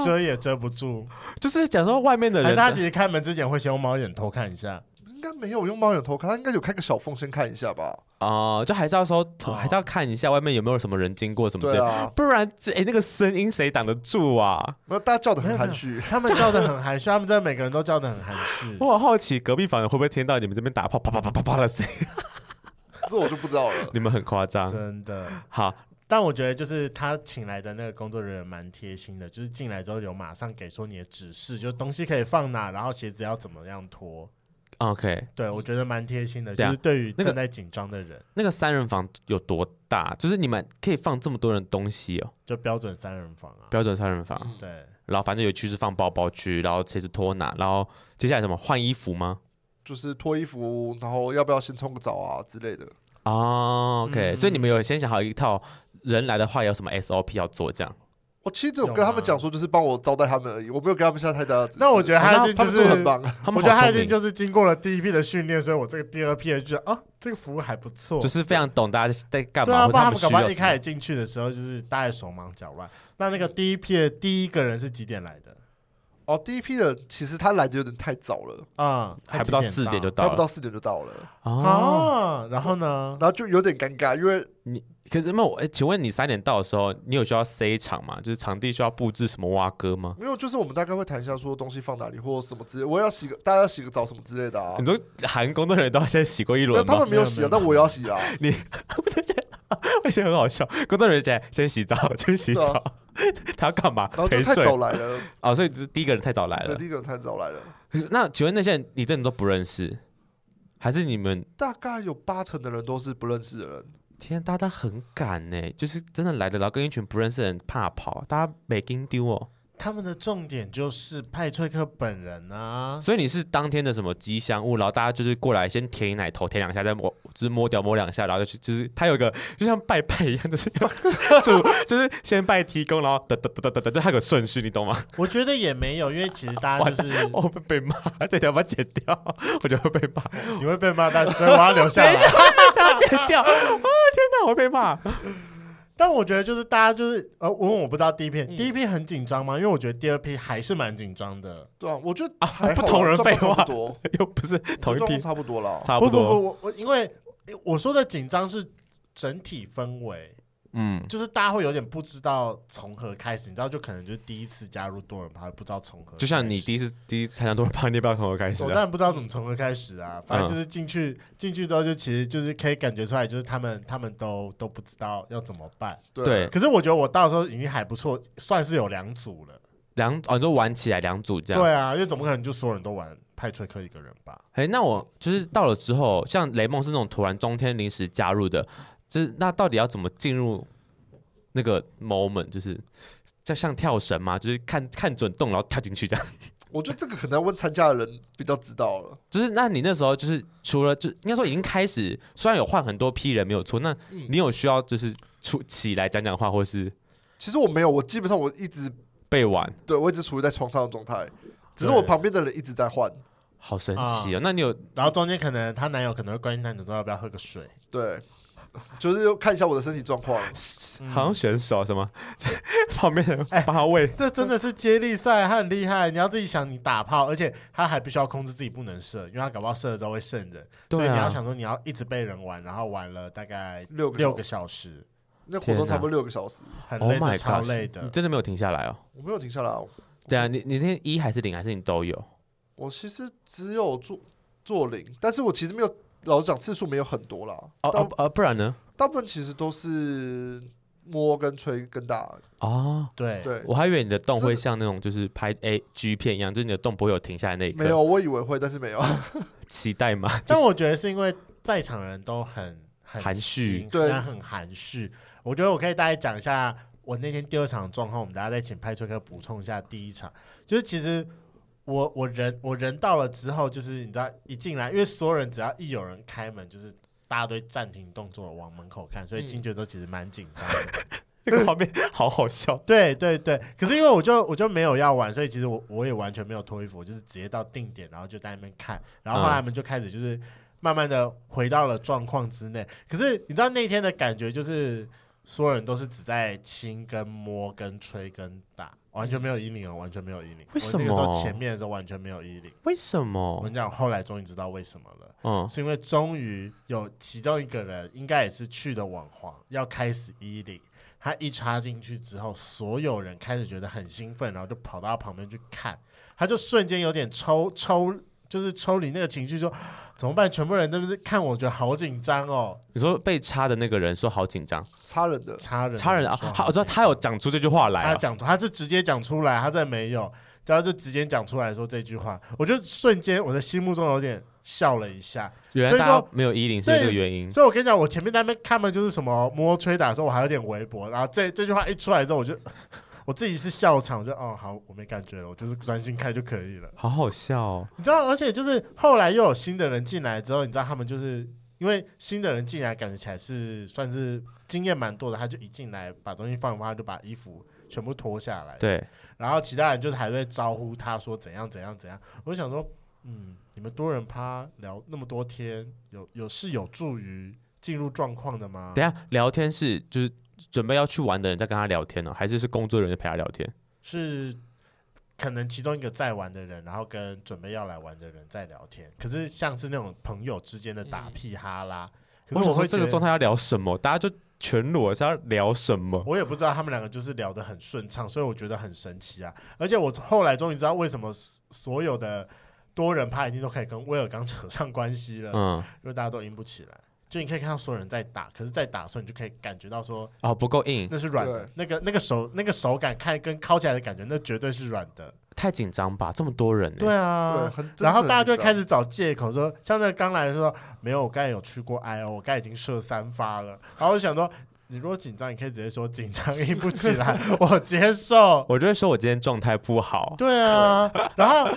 遮也遮不住。就是讲说外面的人，他其实开门之前会先用猫眼偷看一下，应该没有用猫眼偷看，他应该有开个小缝先看一下吧？哦、呃，就还是要说，哦、还是要看一下外面有没有什么人经过什么的，啊、不然这哎、欸、那个声音谁挡得住啊？没有，大家叫的很含蓄，他们叫的很含蓄，他们真的每个人都叫的很含蓄。我好奇隔壁房人会不会听到你们这边打炮啪啪啪啪啪的声音。这我就不知道了。你们很夸张，真的。好，但我觉得就是他请来的那个工作人员蛮贴心的，就是进来之后有马上给说你的指示，就东西可以放哪，然后鞋子要怎么样脱。OK，对我觉得蛮贴心的，就是对于正在紧张的人。那个三人房有多大？就是你们可以放这么多人东西哦？就标准三人房啊，标准三人房。对，然后反正有区是放包包区，然后鞋子脱哪，然后接下来什么换衣服吗？就是脱衣服，然后要不要先冲个澡啊之类的。哦、嗯、所以你们有先想好一套人来的话有什么 SOP 要做这样？我其实只有跟他们讲说，就是帮我招待他们而已，我没有给他们下太大的。那我觉得他一定就是很棒，我觉得他一定就是经过了第一批的训练，所以我这个第二批的就觉得啊，这个服务还不错，就是非常懂大家在干嘛。对啊，不然他们搞不好一开始进去的时候就是大家手忙脚乱。那那个第一批的第一个人是几点来的？哦，第一批的其实他来的有点太早了啊，还不到四点就到了，还不到四点就到了啊。然后呢，然后就有点尴尬，因为你可是那我哎，请问你三点到的时候，你有需要塞场吗？就是场地需要布置什么挖歌吗？没有，就是我们大概会谈一下说东西放哪里或者什么之类。我要洗个，大家要洗个澡什么之类的啊。很多韩工作人员都要先洗过一轮，他们没有洗啊，但我要洗啊。你我觉得 我觉得很好笑，工作人员先洗澡，去洗澡。他要干嘛？然后就太早来了哦，所以就是第一个人太早来了。第一个人太早来了。可是那请问那些人你真的都不认识，还是你们大概有八成的人都是不认识的人？天，大家很赶呢，就是真的来了，然后跟一群不认识的人怕跑，大家没跟丢哦。他们的重点就是派翠克本人啊，所以你是当天的什么吉祥物，然后大家就是过来先舔你奶头，舔两下，再摸，就是摸掉摸两下，然后就去，就是他有一个就像拜拜一样，就是就 就是先拜提供，然后哒哒哒哒哒，就还有个顺序，你懂吗？我觉得也没有，因为其实大家就是我会被骂，这条把它剪掉，我就会被骂，你会被骂，但是我要留下来，等一下这条剪掉，哦天哪，我会被骂。但我觉得就是大家就是呃，我我不知道第一批、嗯、第一批很紧张吗？因为我觉得第二批还是蛮紧张的。对啊，我觉得啊，不同人废话多，又不是同一批，差不多了，差不多。不不不，我我因为我说的紧张是整体氛围。嗯，就是大家会有点不知道从何开始，你知道，就可能就是第一次加入多人趴，不知道从何。就像你第一次第一次参加多人趴，你也不知道从何开始，啊。我当然不知道怎么从何开始啊，反正就是进去进、嗯、去之后，就其实就是可以感觉出来，就是他们他们都都不知道要怎么办。对。可是我觉得我到时候已经还不错，算是有两组了。两哦，你就玩起来两组这样。对啊，因为怎么可能就所有人都玩派崔克一个人吧？哎、欸，那我就是到了之后，像雷梦是那种突然中天临时加入的，就是那到底要怎么进入？那个 moment 就是在像跳绳嘛，就是看看准洞然后跳进去这样。我觉得这个可能要问参加的人比较知道了。就是那你那时候就是除了就应该说已经开始，虽然有换很多批人没有错，那你有需要就是出起来讲讲话，或是？其实我没有，我基本上我一直被玩，对我一直处于在床上的状态，只是我旁边的人一直在换，好神奇啊、哦！那你有，然后中间可能她男友可能会关心她，你说要不要喝个水？对。就是看一下我的身体状况，好像选手什么 旁边的八位，这真的是接力赛，他很厉害。你要自己想，你打炮，而且他还必须要控制自己不能射，因为他搞不好射了之后会渗人。所以你要想说，你要一直被人玩，然后玩了大概六六个小时，那活动差不多六个小时，很累的，超累的。你真的没有停下来哦？我没有停下来哦。对啊，你你那天一还是零还是你都有？我其实只有做做零，但是我其实没有。老实讲次数没有很多啦。哦哦哦，不然呢？大部分其实都是摸跟吹跟打。啊，对对，我还以为你的洞会像那种就是拍 A G 片一样，就是你的洞不会有停下来那一刻。没有，我以为会，但是没有。期待吗？但我觉得是因为在场人都很很含蓄，对，很含蓄。我觉得我可以大概讲一下我那天第二场的状况，我们大家再请派崔克补充一下第一场。就是其实我我人我人到了之后，就是你知道一进来，因为所有人只要一有人开门，就是大家都暂停动作往门口看，所以进去的时候其实蛮紧张的。那个画面好好笑。对对对，可是因为我就我就没有要玩，所以其实我我也完全没有脱衣服，我就是直接到定点，然后就在那边看，然后后来他们就开始就是慢慢的回到了状况之内。可是你知道那天的感觉就是。所有人都是只在亲、跟摸、跟吹、跟打，完全没有衣领哦，完全没有衣领。为什么？那个时候前面的时候完全没有衣领。为什么？我跟你讲，后来终于知道为什么了。嗯，是因为终于有其中一个人，应该也是去的网黄，要开始衣领。他一插进去之后，所有人开始觉得很兴奋，然后就跑到他旁边去看，他就瞬间有点抽抽，就是抽离那个情绪说。怎么办？全部人都是看我，觉得好紧张哦。你说被插的那个人说好紧张，插人的插人插人啊！好，我知道他有讲出这句话来，他讲，他是直接讲出来，他在没有，然后就直接讲出来说这句话，我就瞬间我的心目中有点笑了一下。原来大家没有一零是这个原因，所以我跟你讲，我前面在那边看嘛，就是什么摸吹打的时候，我还有点微博，然后这这句话一出来之后，我就。我自己是笑场，就哦好，我没感觉了，我就是专心看就可以了。好好笑哦，你知道，而且就是后来又有新的人进来之后，你知道他们就是因为新的人进来，感觉起来是算是经验蛮多的，他就一进来把东西放一放，他就把衣服全部脱下来。对，然后其他人就是还会招呼他说怎样怎样怎样。我就想说，嗯，你们多人趴聊那么多天，有有是有助于进入状况的吗？等下聊天是就是。准备要去玩的人在跟他聊天呢？还是是工作人员陪他聊天？是可能其中一个在玩的人，然后跟准备要来玩的人在聊天。可是像是那种朋友之间的打屁哈啦。可是我会这个状态要聊什么？大家就全裸是要聊什么？我也不知道，他们两个就是聊得很顺畅，所以我觉得很神奇啊！而且我后来终于知道为什么所有的多人趴一定都可以跟威尔刚扯上关系了。嗯，因为大家都赢不起来。就你可以看到所有人在打，可是，在打的时候，你就可以感觉到说，哦，不够硬，那是软的，那个那个手那个手感，看跟敲起来的感觉，那绝对是软的。太紧张吧，这么多人，对啊，然后大家就开始找借口说，像那刚来的时候，没有，我刚才有去过 I O，我刚才已经射三发了。然后我就想说，你如果紧张，你可以直接说紧张硬不起来，我接受。我就会说我今天状态不好。对啊，然后。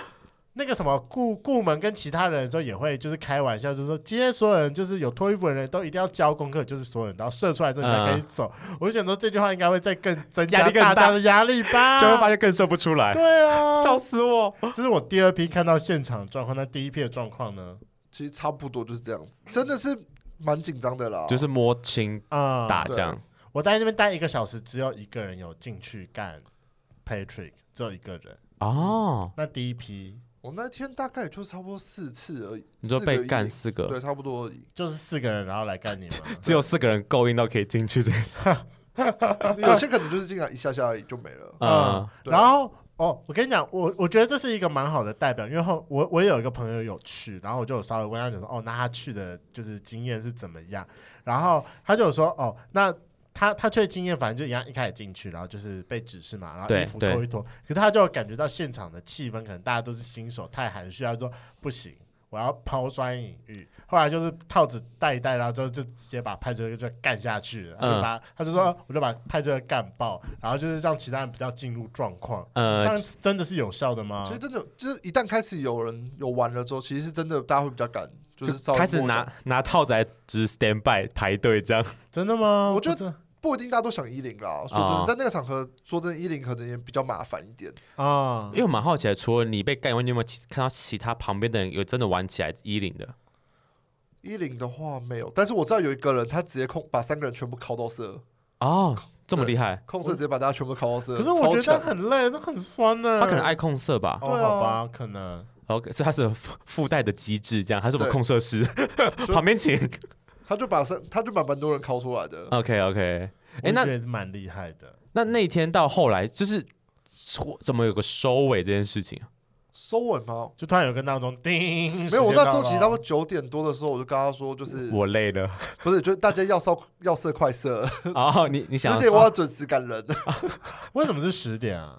那个什么顾顾门跟其他人的时候也会就是开玩笑，就是说今天所有人就是有脱衣服的人都一定要交功课，就是所有人都要射出来之后才可以走。嗯、我就想说这句话应该会再更增加大家的压力吧，就会发现更射不出来。对啊，笑死我！这是我第二批看到现场状况，那第一批的状况呢？其实差不多就是这样子，真的是蛮紧张的啦，就是摸清啊打这样。我在那边待一个小时，只有一个人有进去干 Patrick，只有一个人哦。那第一批。我那天大概也就差不多四次而已。你说被干四个？对，差不多而已。就是四个人，然后来干你嘛。只有四个人够硬到可以进去这次。有些可能就是进来一下下而已就没了。嗯，然后哦，我跟你讲，我我觉得这是一个蛮好的代表，因为后我我也有一个朋友有去，然后我就有稍微问他讲说，哦，那他去的就是经验是怎么样？然后他就有说，哦，那。他他确实经验，反正就一样，一开始进去，然后就是被指示嘛，然后衣服脱一脱。可是他就感觉到现场的气氛，可能大家都是新手，太含蓄，他说不行，我要抛砖引玉。后来就是套子戴一戴，然后之后就直接把派对就干下去了。嗯、他就他就说，我就把派对干爆，然后就是让其他人比较进入状况。嗯，这样真的是有效的吗？其实真的就是一旦开始有人有玩了之后，其实是真的大家会比较敢，就是开始拿拿套子来只 stand by 排队这样。真的吗？我觉得。不一定大家都想衣领啦，说真的，在那个场合，说真的，衣领可能也比较麻烦一点啊。因为我蛮好奇的，除了你被干完，你有没有看到其他旁边的人有真的玩起来衣领的？衣领的话没有，但是我知道有一个人，他直接控把三个人全部烤到色。哦，这么厉害，控色直接把大家全部烤到色。可是我觉得很累，那很酸呢。他可能爱控色吧？哦，好吧，可能。OK，是他是附带的机制，这样他是我们控色师 旁边请。他就把三，他就把蛮多人拷出来的。OK OK，哎，那也是蛮厉害的。那那天到后来，就是怎么有个收尾这件事情啊？收尾吗？就突然有个闹钟叮，没有。我那时候其实差不多九点多的时候，我就跟他说，就是我累了，不是，就是大家要色要色快色。哦，你你想十点我要准时赶人。为什么是十点啊？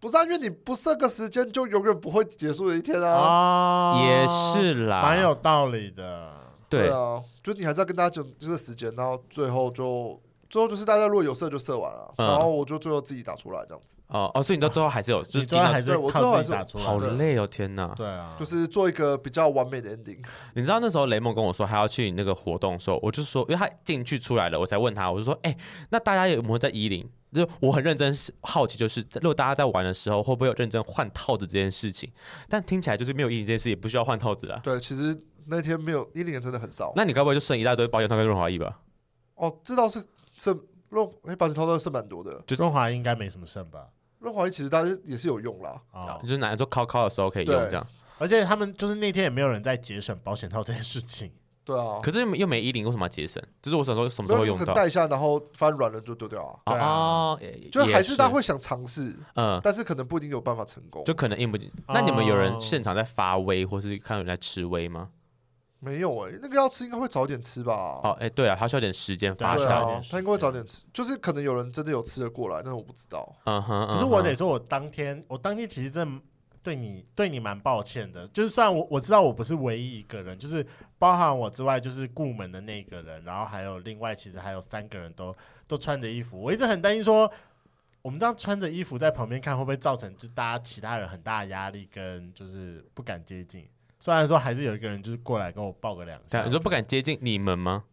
不是啊，因为你不设个时间，就永远不会结束的一天啊。哦，也是啦，蛮有道理的。对啊，就你还是要跟大家讲这个时间，然后最后就最后就是大家如果有射就射完了，然后我就最后自己打出来这样子。哦哦，所以你到最后还是有，就是最后还是我最后还是打出来，好累哦，天哪！对啊，就是做一个比较完美的 ending。你知道那时候雷蒙跟我说还要去你那个活动的时候，我就说，因为他进去出来了，我才问他，我就说，哎，那大家有没有在一零？就我很认真好奇，就是如果大家在玩的时候，会不会有认真换套子这件事情？但听起来就是没有一零这件事，也不需要换套子啊。对，其实那天没有一零年真的很少。那你该不会就剩一大堆保险套跟润滑液吧？哦，这倒是剩润哎，保险套倒是剩蛮多的，就润滑液应该没什么剩吧。润滑液其实大家也是有用啦，哦、就是拿来做靠靠的时候可以用这样。而且他们就是那天也没有人在节省保险套这件事情。对啊，可是又没一零，为什么要节省？就是我想说什么时候用到？带一下，然后翻软了就丢掉啊。对啊，就还是大家会想尝试，嗯，但是可能不一定有办法成功，就可能硬不进。那你们有人现场在发威，或是看有人在吃威吗？没有哎，那个要吃应该会早点吃吧？哦，哎，对啊，他需要点时间发酵，他应该会早点吃，就是可能有人真的有吃的过来，但是我不知道。嗯哼，可是我得说，我当天我当天其实真的对你对你蛮抱歉的，就是虽然我我知道我不是唯一一个人，就是包含我之外，就是顾门的那个人，然后还有另外其实还有三个人都都穿着衣服，我一直很担心说，我们这样穿着衣服在旁边看会不会造成就大家其他人很大的压力，跟就是不敢接近。虽然说还是有一个人就是过来跟我抱个两下，你说不敢接近你们吗？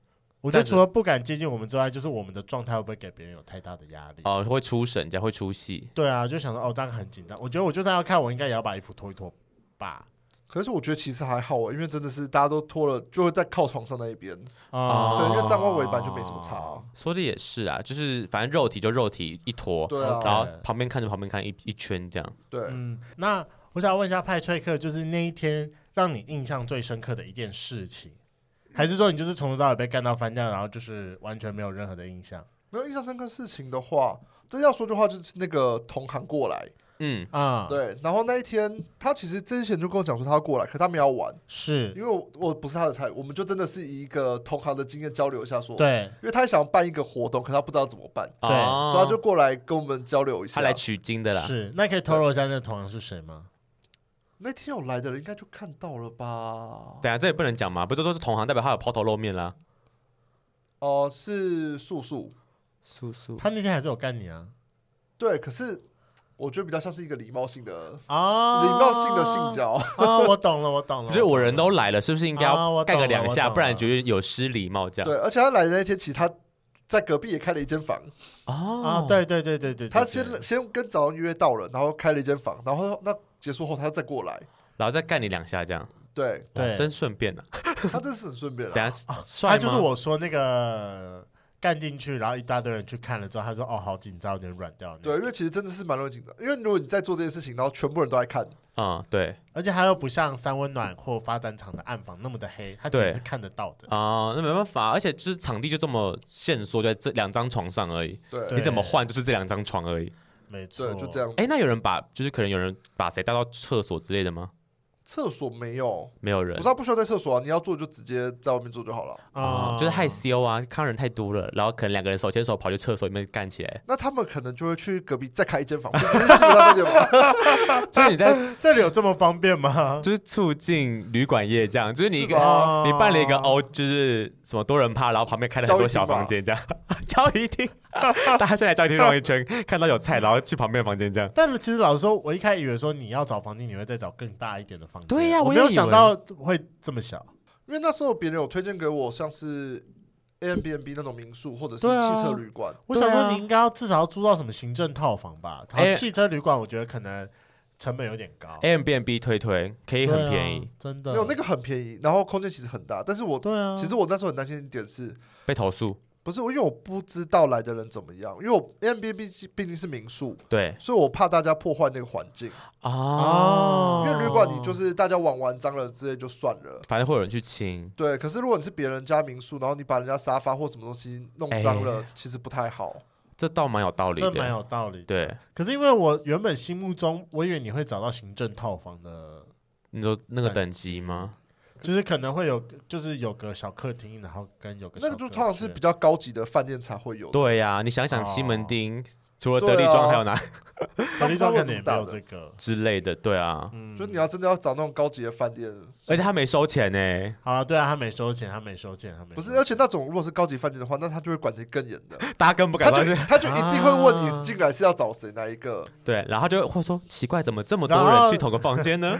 我觉得除了不敢接近我们之外，就是我们的状态会不会给别人有太大的压力？哦，会出神，这样会出戏。对啊，就想说哦，这样很紧张。我觉得我就算要看，我应该也要把衣服脱一脱吧。可是我觉得其实还好啊，因为真的是大家都脱了，就会在靠床上那一边啊。对，因为站外围板就没什么差。说的也是啊，就是反正肉体就肉体一坨，对啊，然后旁边看着旁边看一一圈这样。对，嗯，那我想问一下派崔克，就是那一天。让你印象最深刻的一件事情，还是说你就是从头到尾被干到翻掉，然后就是完全没有任何的印象？没有印象深刻事情的话，真要说句话，就是那个同行过来，嗯啊，对。然后那一天，他其实之前就跟我讲说他要过来，可他没有玩，是因为我我不是他的菜，我们就真的是以一个同行的经验交流一下说，对，因为他想办一个活动，可他不知道怎么办，对，所以他就过来跟我们交流一下，他来取经的啦。是，那可以透露一下那个同行是谁吗？那天有来的人应该就看到了吧？对啊，这也不能讲嘛，不是说是同行，代表他有抛头露面啦。哦、呃，是素素，素素，他那天还是有干你啊？对，可是我觉得比较像是一个礼貌性的啊，礼貌性的性交啊。我懂了，我懂了。就是我人都来了，是不是应该要干个两下，不然觉得有失礼貌这样？对，而且他来的那天，其实他在隔壁也开了一间房。哦，啊，对对对对对，他先先跟早上约到了，然后开了一间房，然后那。结束后，他再过来，然后再干你两下，这样。对对，真顺便啊！他真是很顺便。等下，他就是我说那个干进去，然后一大堆人去看了之后，他说：“哦，好紧张，有点软掉。”对，因为其实真的是蛮容易紧张，因为如果你在做这件事情，然后全部人都在看，嗯，对，而且他又不像三温暖或发展场的暗房那么的黑，他其实是看得到的啊。那没办法，而且就是场地就这么限缩在这两张床上而已。对，你怎么换就是这两张床而已。没错，就这样。哎，那有人把，就是可能有人把谁带到厕所之类的吗？厕所没有，没有人。不是，他不需要在厕所啊，你要做就直接在外面做就好了。啊，就是害羞啊，看人太多了，然后可能两个人手牵手跑去厕所里面干起来。那他们可能就会去隔壁再开一间房，直接洗那边吗？所以你在 这里有这么方便吗？就是促进旅馆业这样，就是你一个你办了一个哦，就是什么多人趴，然后旁边开了很多小房间这样，交易厅。大家先来交谊厅绕一圈，看到有菜，然后去旁边的房间这样。但是其实老实说，我一开始以为说你要找房间，你会再找更大一点的房间。对呀，我没有想到会这么小。因为那时候别人有推荐给我，像是 Airbnb 那种民宿，或者是汽车旅馆。我想说，你应该要至少要租到什么行政套房吧？然后汽车旅馆，我觉得可能成本有点高。Airbnb 推推可以很便宜，真的。没有那个很便宜，然后空间其实很大。但是我对啊，其实我那时候很担心一点是被投诉。不是，因为我不知道来的人怎么样，因为我 Airbnb 毕竟是民宿，对，所以我怕大家破坏那个环境啊。因为旅馆你就是大家玩完脏了之类就算了，反正会有人去清。对，可是如果你是别人家民宿，然后你把人家沙发或什么东西弄脏了，欸、其实不太好。这倒蛮有道理的，这蛮有道理。对，可是因为我原本心目中，我以为你会找到行政套房的，你说那个等级吗？就是可能会有，就是有个小客厅，然后跟有个那个就通常是比较高级的饭店才会有。对呀，你想想西门町。除了德利庄还有哪？德利庄肯定也没有这个之类的，对啊。嗯，就你要真的要找那种高级的饭店，而且他没收钱呢。好了，对啊，他没收钱，他没收钱，他没。不是，而且那种如果是高级饭店的话，那他就会管得更严的。大家更不敢去，他就一定会问你进来是要找谁，哪一个？对，然后就会说 奇怪，怎么这么多人去同个房间呢？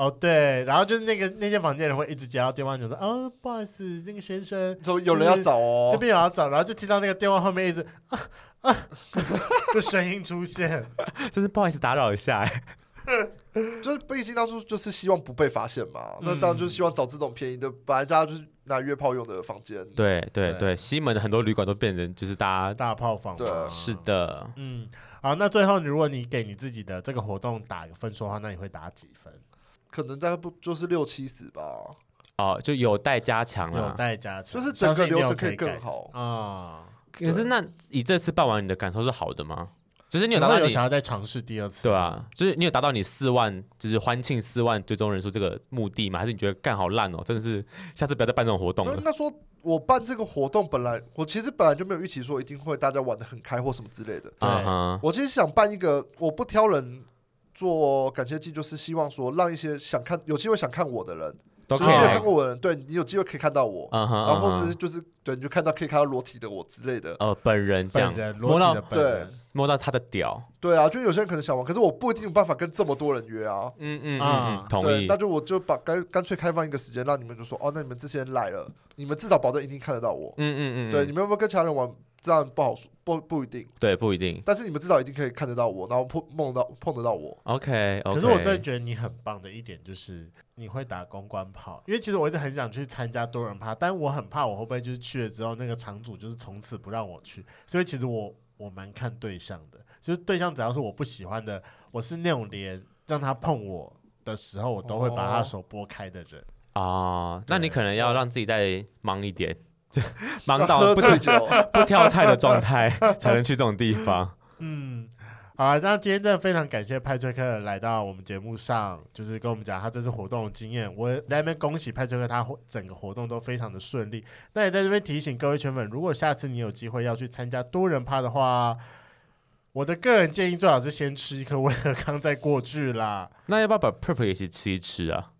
哦，对，然后就是那个那间房间人会一直接到电话，就说：“哦，不好意思，那个先生，说有人要找哦，这边有要找。”然后就听到那个电话后面一直啊。啊，的声音出现，真是不好意思打扰一下哎。就是毕竟当初就是希望不被发现嘛，嗯、那当然就是希望找这种便宜的，本来大家就是拿约炮用的房间。对对对，西门的很多旅馆都变成就是大家大炮房。对，是的。嗯，好，那最后如果你给你自己的这个活动打个分数的话，那你会打几分？可能大概不就是六七十吧。哦，就有待加强了，有待加强，就是整个流程可以更好啊。可是，那你这次办完，你的感受是好的吗？就是你有达到你想要再尝试第二次，对啊，就是你有达到你四万，就是欢庆四万最终人数这个目的吗？还是你觉得干好烂哦？真的是下次不要再办这种活动了。那说我办这个活动，本来我其实本来就没有预期说一定会大家玩的很开或什么之类的。对，我其实想办一个，我不挑人做感谢祭，就是希望说让一些想看有机会想看我的人。都没有看过我的人，对你有机会可以看到我，然后是就是对，你就看到可以看到裸体的我之类的。呃，本人这样摸到对，摸到他的屌。对啊，就有些人可能想玩，可是我不一定有办法跟这么多人约啊。嗯嗯嗯，同意。那就我就把干干脆开放一个时间，让你们就说哦，那你们这些人来了，你们至少保证一定看得到我。嗯嗯嗯，对，你们有没有跟其他人玩？这样不好说，不不一定。对，不一定。但是你们至少一定可以看得到我，然后碰碰到碰得到我。OK，可是我真的觉得你很棒的一点就是你会打公关炮，因为其实我一直很想去参加多人趴，但我很怕我会不会就是去了之后那个场主就是从此不让我去，所以其实我我蛮看对象的，就是对象只要是我不喜欢的，我是那种连让他碰我的时候我都会把他手拨开的人。哦，那你可能要让自己再忙一点。忙到不酒不挑菜的状态才能去这种地方。嗯，好了，那今天真的非常感谢派崔克来到我们节目上，就是跟我们讲他这次活动的经验。我在那边恭喜派崔克，他整个活动都非常的顺利。那也在这边提醒各位圈粉，如果下次你有机会要去参加多人趴的话，我的个人建议最好是先吃一颗威尔康再过去啦。那要不要把 Prep 也一起吃一吃啊？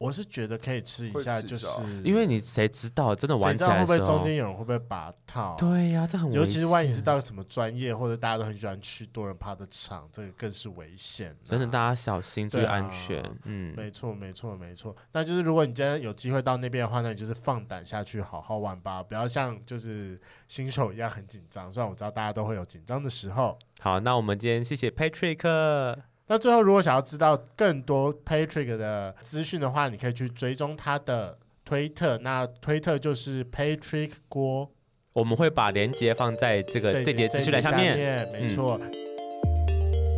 我是觉得可以吃一下，就是因为你谁知道真的玩起来会不会中间有人会不会拔套？对呀、啊，这很危险。尤其是万一是到什么专业或者大家都很喜欢去多人趴的场，这个更是危险。真的，大家小心注意安全。啊、嗯，没错，没错，没错。那就是如果你今天有机会到那边的话，那你就是放胆下去好好玩吧，不要像就是新手一样很紧张。虽然我知道大家都会有紧张的时候。好，那我们今天谢谢 Patrick。那最后，如果想要知道更多 Patrick 的资讯的话，你可以去追踪他的推特。那推特就是 Patrick 郭，我们会把链接放在这个这节资讯栏下面。没错。嗯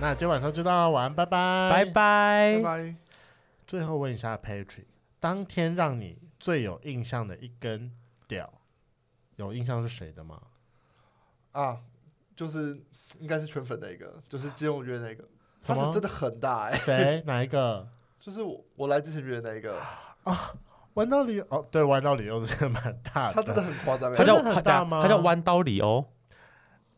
那今天晚上就到了，晚安，拜拜，拜拜，拜拜。最后问一下 Patrick，当天让你最有印象的一根屌，有印象是谁的吗？啊，就是应该是圈粉那个，就是金永约那个，他是真的很大哎、欸。谁？哪一个？就是我我来之前约的那一个啊。弯刀里哦，对，弯刀里欧真的蛮大的，他真的很夸张。他叫很大吗？他叫弯刀里欧。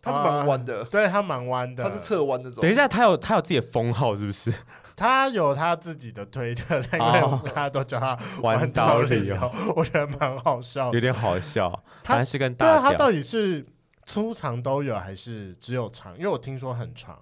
他是蛮弯的，对他蛮弯的，他是侧弯那种。等一下，他有他有自己的封号是不是？他有他自己的推特，因为大家都叫他弯刀里哦，我觉得蛮好笑，有点好笑。他是跟大对他到底是粗长都有还是只有长？因为我听说很长，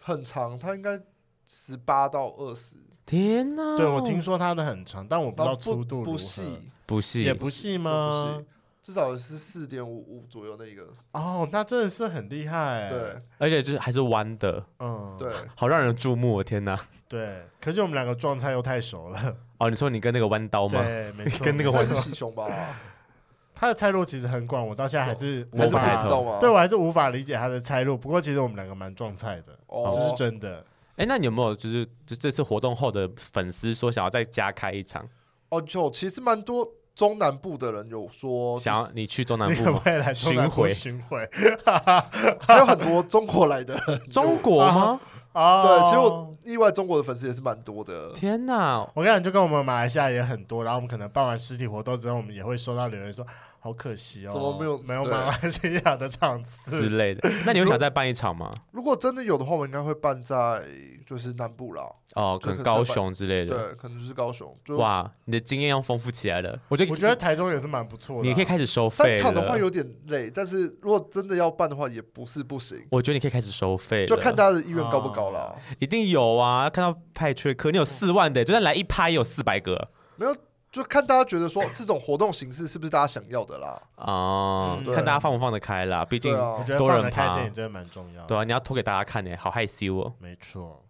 很长，他应该十八到二十。天哪！对我听说他的很长，但我不知道粗度如何，不细，不细也不细吗？至少是四点五五左右那个。哦，那真的是很厉害。对，而且就是还是弯的。嗯，对，好让人注目，我天哪！对，可是我们两个状态又太熟了。哦，你说你跟那个弯刀吗？对，没错，跟那个弯是细胸吧。他的菜路其实很广，我到现在还是还是不知道吗？对，我还是无法理解他的菜路。不过其实我们两个蛮撞菜的，哦，这是真的。哎，那你有没有就是就这次活动后的粉丝说想要再加开一场？哦，就其实蛮多中南部的人有说想要你去中南部吗？来巡回巡回，还有很多中国来的人。中国吗？啊，对，其实我意外中国的粉丝也是蛮多的。天哪，我跟你讲，就跟我们马来西亚也很多，然后我们可能办完实体活动之后，我们也会收到留言说。好可惜哦，怎么没有没有马来西亚的场次之类的？那你会想再办一场吗？如果真的有的话，我应该会办在就是南部啦。哦，可能高雄之类的。对，可能就是高雄。哇，你的经验要丰富起来了。我觉得我觉得台中也是蛮不错的。你可以开始收费。三场的话有点累，但是如果真的要办的话，也不是不行。我觉得你可以开始收费，就看大家的意愿高不高啦。一定有啊！看到派缺课，你有四万的，就算来一拍也有四百个。没有。就看大家觉得说这种活动形式是不是大家想要的啦？哦，看大家放不放得开啦。毕竟我觉得多人开电影真的蛮重要。对啊，你要拖给大家看呢，好害羞哦。没错。